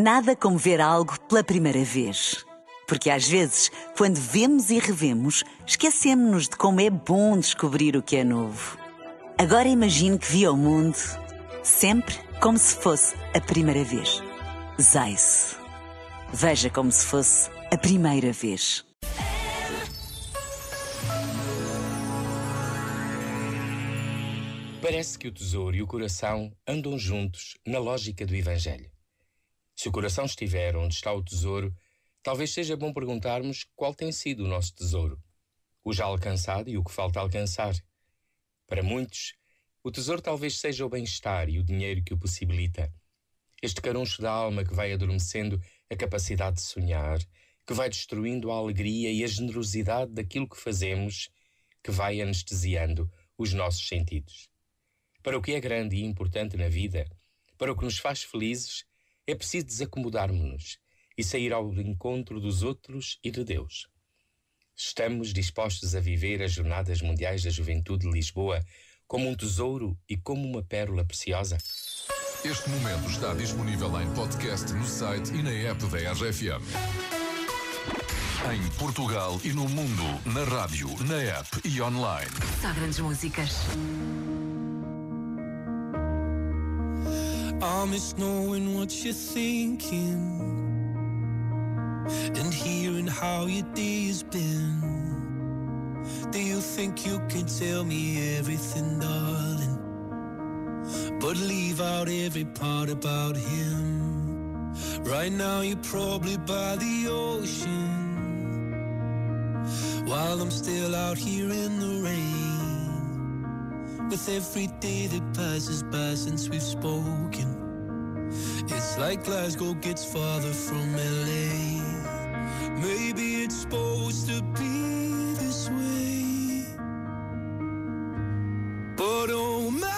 Nada como ver algo pela primeira vez. Porque às vezes, quando vemos e revemos, esquecemos-nos de como é bom descobrir o que é novo. Agora imagine que viu o mundo sempre como se fosse a primeira vez. Zais. Veja como se fosse a primeira vez. Parece que o tesouro e o coração andam juntos na lógica do Evangelho. Se o coração estiver onde está o tesouro, talvez seja bom perguntarmos qual tem sido o nosso tesouro, o já alcançado e o que falta alcançar. Para muitos, o tesouro talvez seja o bem-estar e o dinheiro que o possibilita. Este caruncho da alma que vai adormecendo a capacidade de sonhar, que vai destruindo a alegria e a generosidade daquilo que fazemos, que vai anestesiando os nossos sentidos. Para o que é grande e importante na vida, para o que nos faz felizes, é preciso desacomodarmos-nos e sair ao encontro dos outros e de Deus. Estamos dispostos a viver as Jornadas Mundiais da Juventude de Lisboa como um tesouro e como uma pérola preciosa? Este momento está disponível em podcast no site e na app da RFM. Em Portugal e no mundo, na rádio, na app e online. Só grandes músicas. I miss knowing what you're thinking and hearing how your day's been. Do you think you can tell me everything, darling? But leave out every part about him. Right now, you're probably by the ocean while I'm still out here in the rain. With every day that passes by since we've spoken, it's like Glasgow gets farther from LA. Maybe it's supposed to be this way, but oh my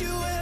You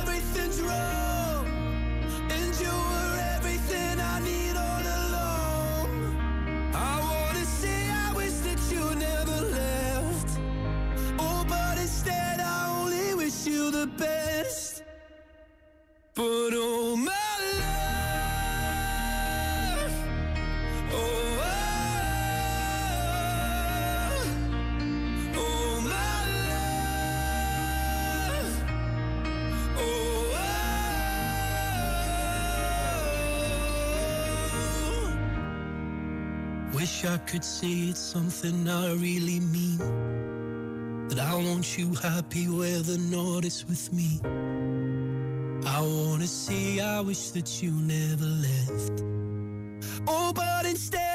Wish I could say it's something I really mean. That I want you happy where the north is with me. I wanna say I wish that you never left. Oh, but instead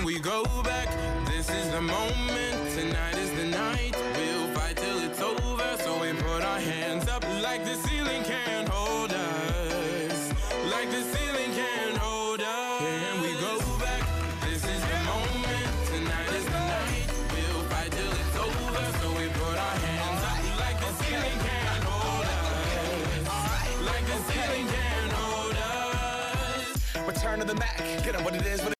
time we go back. This is the moment, tonight is the night. We'll fight till it's over, so we put our hands up like the ceiling can't hold us. Like the ceiling can't hold us. Can we go back? This is the moment, tonight is the night. We'll fight till it's over, so we put our hands up like the ceiling can't hold us. Like the ceiling can't hold us. Return to the Mack, get on what it is. What